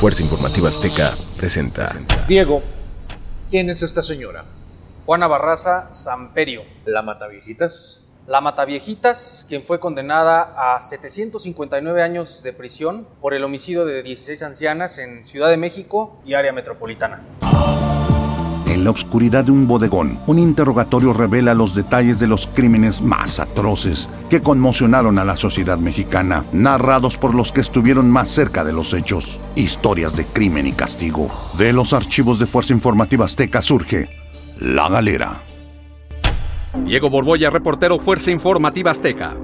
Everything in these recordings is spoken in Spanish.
Fuerza Informativa Azteca presenta. Diego, ¿quién es esta señora? Juana Barraza Samperio. ¿La Mataviejitas? La Mataviejitas, quien fue condenada a 759 años de prisión por el homicidio de 16 ancianas en Ciudad de México y área metropolitana. La oscuridad de un bodegón, un interrogatorio revela los detalles de los crímenes más atroces que conmocionaron a la sociedad mexicana, narrados por los que estuvieron más cerca de los hechos. Historias de crimen y castigo. De los archivos de Fuerza Informativa Azteca surge La Galera. Diego Borboya, reportero Fuerza Informativa Azteca.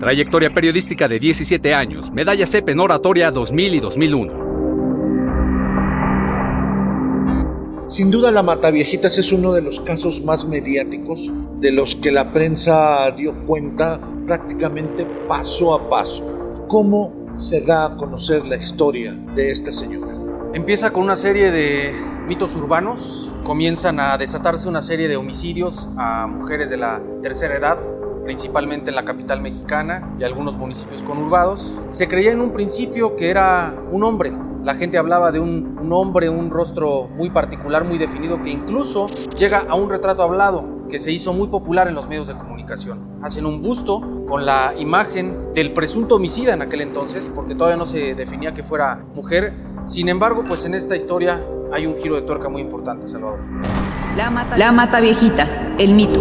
Trayectoria periodística de 17 años, medalla CEP en oratoria 2000 y 2001. Sin duda la Mataviejitas es uno de los casos más mediáticos de los que la prensa dio cuenta prácticamente paso a paso. ¿Cómo se da a conocer la historia de esta señora? Empieza con una serie de mitos urbanos, comienzan a desatarse una serie de homicidios a mujeres de la tercera edad, principalmente en la capital mexicana y algunos municipios conurbados. Se creía en un principio que era un hombre, la gente hablaba de un, un, hombre, un rostro muy particular, muy definido, que incluso llega a un retrato hablado que se hizo muy popular en los medios de comunicación. Hacen un busto con la imagen del presunto homicida en aquel entonces, porque todavía no se definía que fuera mujer. Sin embargo, pues en esta historia hay un giro de tuerca muy importante, Salvador. La mata, la mata viejitas, el mito.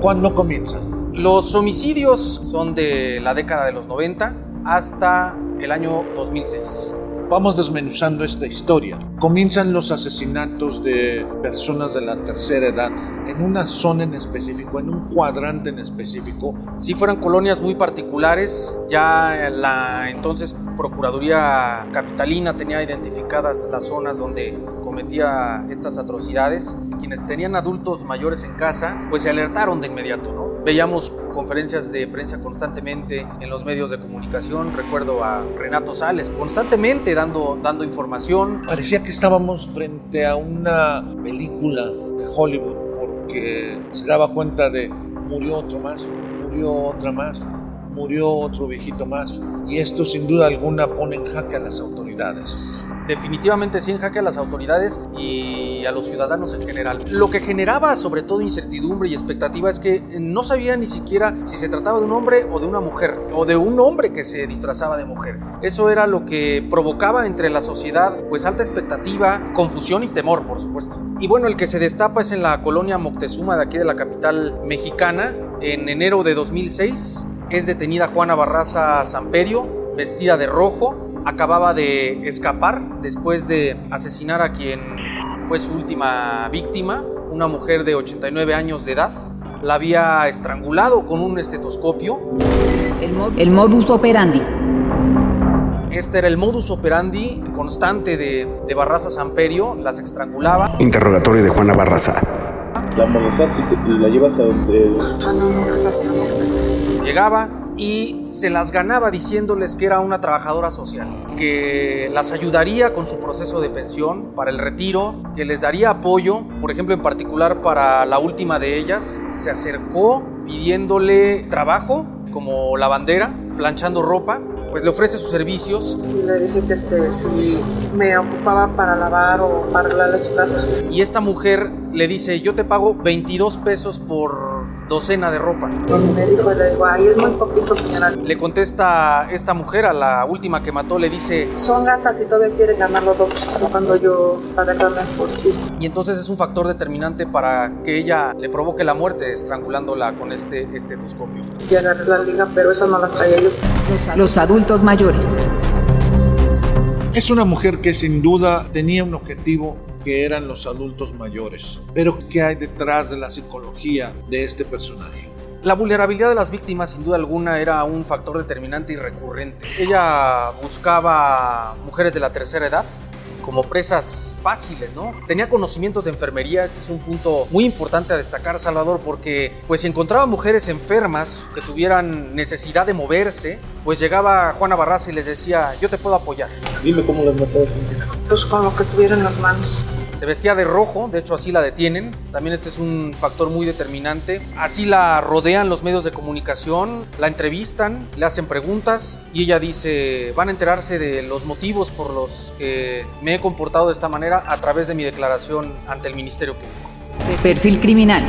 ¿Cuándo comienza? Los homicidios son de la década de los 90 hasta el año 2006. Vamos desmenuzando esta historia. Comienzan los asesinatos de personas de la tercera edad en una zona en específico, en un cuadrante en específico. Si fueran colonias muy particulares, ya la entonces Procuraduría Capitalina tenía identificadas las zonas donde cometía estas atrocidades. Quienes tenían adultos mayores en casa, pues se alertaron de inmediato, ¿no? Veíamos conferencias de prensa constantemente en los medios de comunicación. Recuerdo a Renato Sales constantemente dando, dando información. Parecía que estábamos frente a una película de Hollywood porque se daba cuenta de murió otro más, murió otra más, murió otro viejito más. Y esto sin duda alguna pone en jaque a las autoridades definitivamente sí en jaque a las autoridades y a los ciudadanos en general. Lo que generaba sobre todo incertidumbre y expectativa es que no sabía ni siquiera si se trataba de un hombre o de una mujer, o de un hombre que se disfrazaba de mujer. Eso era lo que provocaba entre la sociedad pues alta expectativa, confusión y temor, por supuesto. Y bueno, el que se destapa es en la colonia Moctezuma de aquí de la capital mexicana, en enero de 2006. Es detenida Juana Barraza Samperio, vestida de rojo, acababa de escapar después de asesinar a quien fue su última víctima, una mujer de 89 años de edad. La había estrangulado con un estetoscopio. El, mod el modus operandi. Este era el modus operandi constante de, de Barraza Samperio, las estrangulaba. Interrogatorio de Juana Barraza. La molestar si te, la llevas a donde... Ah, no, no, no, Llegaba, y se las ganaba diciéndoles que era una trabajadora social, que las ayudaría con su proceso de pensión para el retiro, que les daría apoyo, por ejemplo en particular para la última de ellas, se acercó pidiéndole trabajo como lavandera, planchando ropa, pues le ofrece sus servicios. Y le dije que este, si me ocupaba para lavar o para arreglarle su casa. Y esta mujer le dice, yo te pago 22 pesos por docena de ropa. Cuando me dijo, le digo, ahí es muy poquito, señora. Le contesta esta mujer a la última que mató, le dice, son gatas y todavía quieren ganar los dos, cuando yo agarrarme por sí. Y entonces es un factor determinante para que ella le provoque la muerte estrangulándola con este estetoscopio. Y agarré la liga, pero esas no las traía yo. Los, los adultos mayores. Es una mujer que sin duda tenía un objetivo que eran los adultos mayores. Pero ¿qué hay detrás de la psicología de este personaje? La vulnerabilidad de las víctimas sin duda alguna era un factor determinante y recurrente. Ella buscaba mujeres de la tercera edad, como presas fáciles, ¿no? Tenía conocimientos de enfermería, este es un punto muy importante a destacar, Salvador, porque pues si encontraba mujeres enfermas que tuvieran necesidad de moverse, pues llegaba Juana Barraza y les decía, yo te puedo apoyar. Dime cómo las matabas. Pues con lo que tuviera en las manos. Se vestía de rojo, de hecho así la detienen. También este es un factor muy determinante. Así la rodean los medios de comunicación, la entrevistan, le hacen preguntas y ella dice, van a enterarse de los motivos por los que me he comportado de esta manera a través de mi declaración ante el Ministerio Público. Perfil criminal.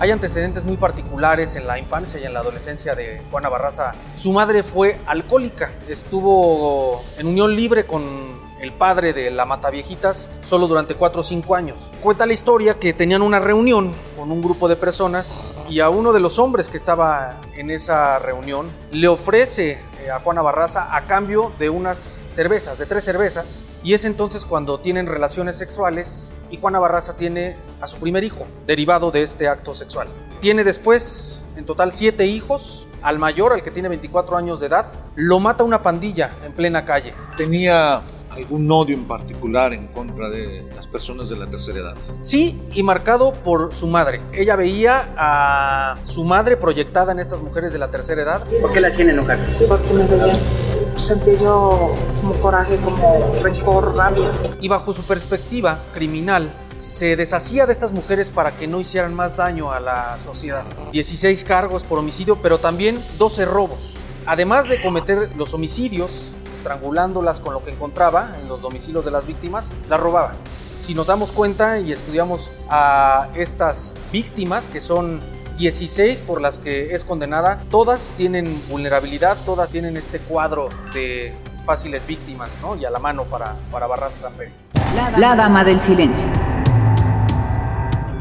Hay antecedentes muy particulares en la infancia y en la adolescencia de Juana Barraza. Su madre fue alcohólica, estuvo en unión libre con el padre de la Mataviejitas solo durante 4 o 5 años. Cuenta la historia que tenían una reunión con un grupo de personas y a uno de los hombres que estaba en esa reunión le ofrece a Juana Barraza a cambio de unas cervezas, de tres cervezas. Y es entonces cuando tienen relaciones sexuales y Juana Barraza tiene a su primer hijo, derivado de este acto sexual. Tiene después en total siete hijos. Al mayor, al que tiene 24 años de edad, lo mata una pandilla en plena calle. Tenía algún odio en particular en contra de las personas de la tercera edad. Sí, y marcado por su madre. Ella veía a su madre proyectada en estas mujeres de la tercera edad. ¿Por qué la hacían enojar? Porque me veían. Sentía yo como coraje, como rencor, rabia. Y bajo su perspectiva criminal, se deshacía de estas mujeres para que no hicieran más daño a la sociedad. 16 cargos por homicidio, pero también 12 robos. Además de cometer los homicidios, estrangulándolas con lo que encontraba en los domicilios de las víctimas, las robaba. Si nos damos cuenta y estudiamos a estas víctimas, que son 16 por las que es condenada, todas tienen vulnerabilidad, todas tienen este cuadro de fáciles víctimas, ¿no? Y a la mano para, para Barraza Samperio. La dama del silencio.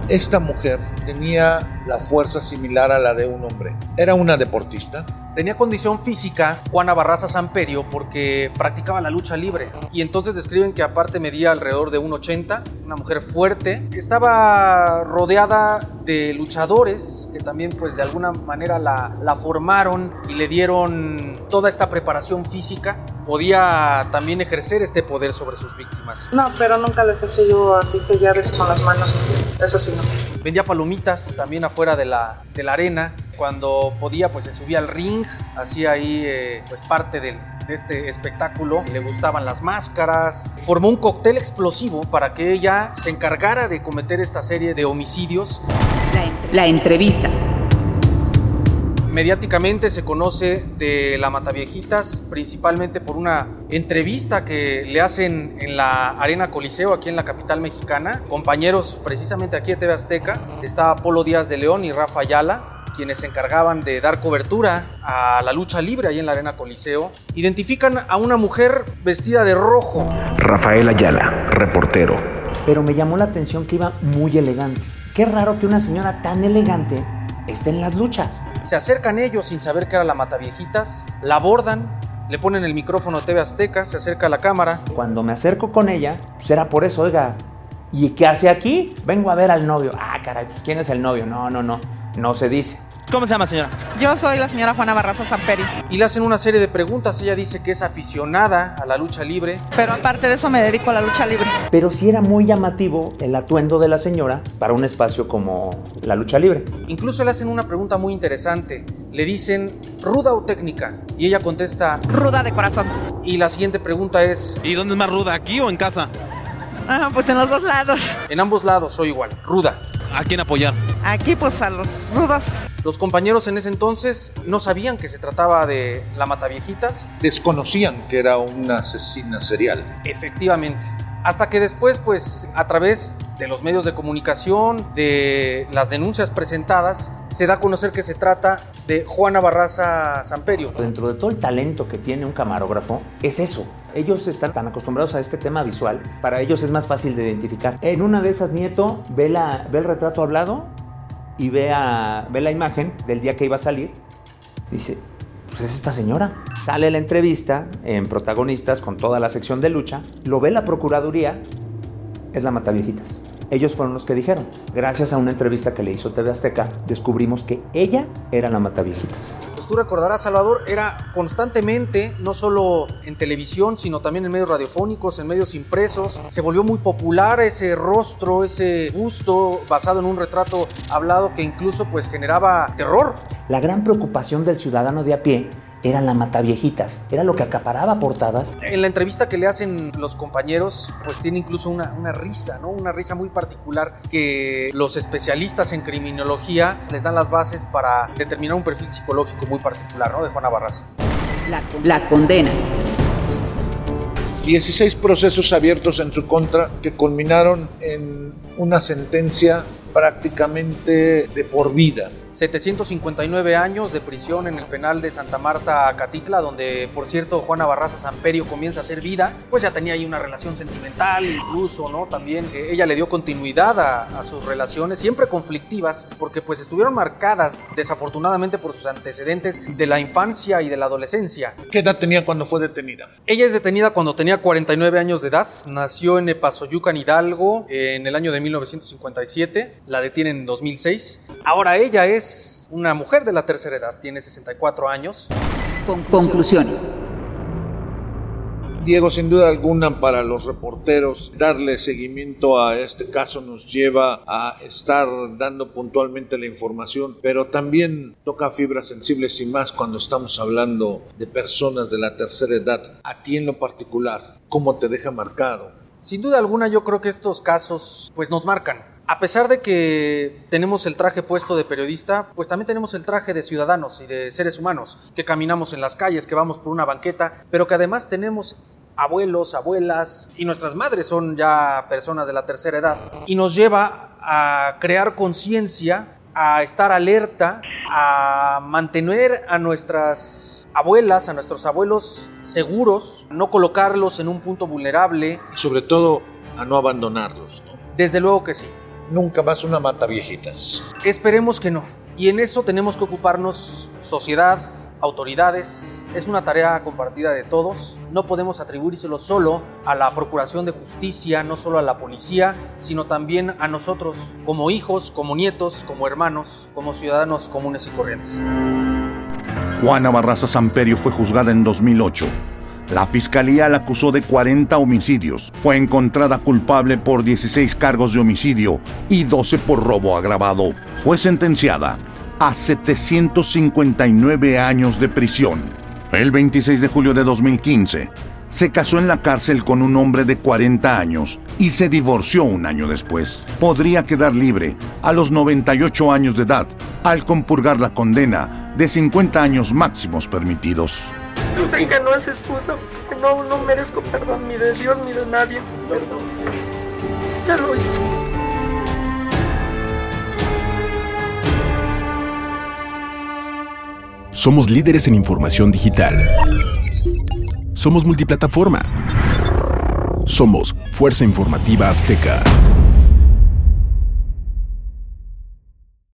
Esta mujer tenía la fuerza similar a la de un hombre. Era una deportista, Tenía condición física Juana Barraza Samperio porque practicaba la lucha libre. Y entonces describen que aparte medía alrededor de 1,80, una mujer fuerte. Estaba rodeada de luchadores que también pues de alguna manera la, la formaron y le dieron toda esta preparación física. Podía también ejercer este poder sobre sus víctimas. No, pero nunca les hacía yo así que llaves con las manos. Eso sí, no. Vendía palomitas también afuera de la, de la arena. Cuando podía, pues se subía al ring, hacía ahí eh, pues parte del, de este espectáculo. Le gustaban las máscaras. Formó un cóctel explosivo para que ella se encargara de cometer esta serie de homicidios. La entrevista. Mediáticamente se conoce de la Mataviejitas principalmente por una entrevista que le hacen en la Arena Coliseo aquí en la capital mexicana. Compañeros precisamente aquí de TV Azteca. Está Polo Díaz de León y Rafa Ayala quienes se encargaban de dar cobertura a la lucha libre ahí en la Arena Coliseo, identifican a una mujer vestida de rojo. Rafael Ayala, reportero. Pero me llamó la atención que iba muy elegante. Qué raro que una señora tan elegante esté en las luchas. Se acercan ellos sin saber que era la Mataviejitas, la abordan, le ponen el micrófono a TV Azteca, se acerca a la cámara. Cuando me acerco con ella, pues era por eso, oiga, ¿y qué hace aquí? Vengo a ver al novio. Ah, caray, ¿quién es el novio? No, no, no, no se dice. ¿Cómo se llama, señora? Yo soy la señora Juana Barraza Samperi. Y le hacen una serie de preguntas. Ella dice que es aficionada a la lucha libre. Pero aparte de eso me dedico a la lucha libre. Pero sí era muy llamativo el atuendo de la señora para un espacio como la lucha libre. Incluso le hacen una pregunta muy interesante. Le dicen, ¿ruda o técnica? Y ella contesta, Ruda de corazón. Y la siguiente pregunta es, ¿Y dónde es más ruda, aquí o en casa? Ah, pues en los dos lados. En ambos lados soy igual, ruda. ¿A quién apoyar? Aquí pues a los rudos. Los compañeros en ese entonces no sabían que se trataba de la Mataviejitas. Desconocían que era una asesina serial. Efectivamente. Hasta que después, pues, a través de los medios de comunicación, de las denuncias presentadas, se da a conocer que se trata de Juana Barraza Samperio. Dentro de todo el talento que tiene un camarógrafo, es eso. Ellos están tan acostumbrados a este tema visual, para ellos es más fácil de identificar. En una de esas, Nieto ve, la, ve el retrato hablado y ve, ve la imagen del día que iba a salir. Dice, pues es esta señora. Sale la entrevista en protagonistas con toda la sección de lucha, lo ve la Procuraduría, es la Mataviejitas. Ellos fueron los que dijeron. Gracias a una entrevista que le hizo TV Azteca, descubrimos que ella era la Mataviejitas. Tú recordarás, Salvador, era constantemente, no solo en televisión, sino también en medios radiofónicos, en medios impresos. Se volvió muy popular ese rostro, ese busto basado en un retrato hablado que incluso pues generaba terror. La gran preocupación del ciudadano de a pie era la Mataviejitas, era lo que acaparaba portadas. En la entrevista que le hacen los compañeros, pues tiene incluso una, una risa, ¿no? Una risa muy particular que los especialistas en criminología les dan las bases para determinar un perfil psicológico muy particular, ¿no? De Juana Barraza. La, la condena. 16 procesos abiertos en su contra que culminaron en una sentencia prácticamente de por vida. 759 años de prisión en el penal de Santa Marta, Catitla, donde, por cierto, Juana Barraza Samperio comienza a hacer vida, pues ya tenía ahí una relación sentimental, incluso, ¿no? También eh, ella le dio continuidad a, a, sus relaciones, siempre conflictivas, porque pues estuvieron marcadas, desafortunadamente, por sus antecedentes de la infancia y de la adolescencia. ¿Qué edad tenía cuando fue detenida? Ella es detenida cuando tenía 49 años de edad, nació en Epazoyucan, Hidalgo, en el año de 1957, la detienen en 2006. Ahora ella es una mujer de la tercera edad, tiene 64 años. Con conclusiones. Diego, sin duda alguna para los reporteros, darle seguimiento a este caso nos lleva a estar dando puntualmente la información, pero también toca fibras sensibles y más cuando estamos hablando de personas de la tercera edad. A ti en lo particular, ¿cómo te deja marcado? Sin duda alguna yo creo que estos casos pues nos marcan. A pesar de que tenemos el traje puesto de periodista, pues también tenemos el traje de ciudadanos y de seres humanos, que caminamos en las calles, que vamos por una banqueta, pero que además tenemos abuelos, abuelas y nuestras madres son ya personas de la tercera edad. Y nos lleva a crear conciencia, a estar alerta, a mantener a nuestras abuelas, a nuestros abuelos seguros, no colocarlos en un punto vulnerable. Sobre todo a no abandonarlos. ¿no? Desde luego que sí nunca más una mata viejitas. Esperemos que no. Y en eso tenemos que ocuparnos sociedad, autoridades. Es una tarea compartida de todos. No podemos atribuírselo solo a la Procuración de Justicia, no solo a la policía, sino también a nosotros como hijos, como nietos, como hermanos, como ciudadanos comunes y corrientes. Juana Barraza Samperio fue juzgada en 2008 la fiscalía la acusó de 40 homicidios. Fue encontrada culpable por 16 cargos de homicidio y 12 por robo agravado. Fue sentenciada a 759 años de prisión. El 26 de julio de 2015, se casó en la cárcel con un hombre de 40 años y se divorció un año después. Podría quedar libre a los 98 años de edad al compurgar la condena de 50 años máximos permitidos. Yo sé que no es excusa, que no, no merezco perdón ni de Dios ni de nadie. Perdón. Ya lo hice. Somos líderes en información digital. Somos multiplataforma. Somos Fuerza Informativa Azteca.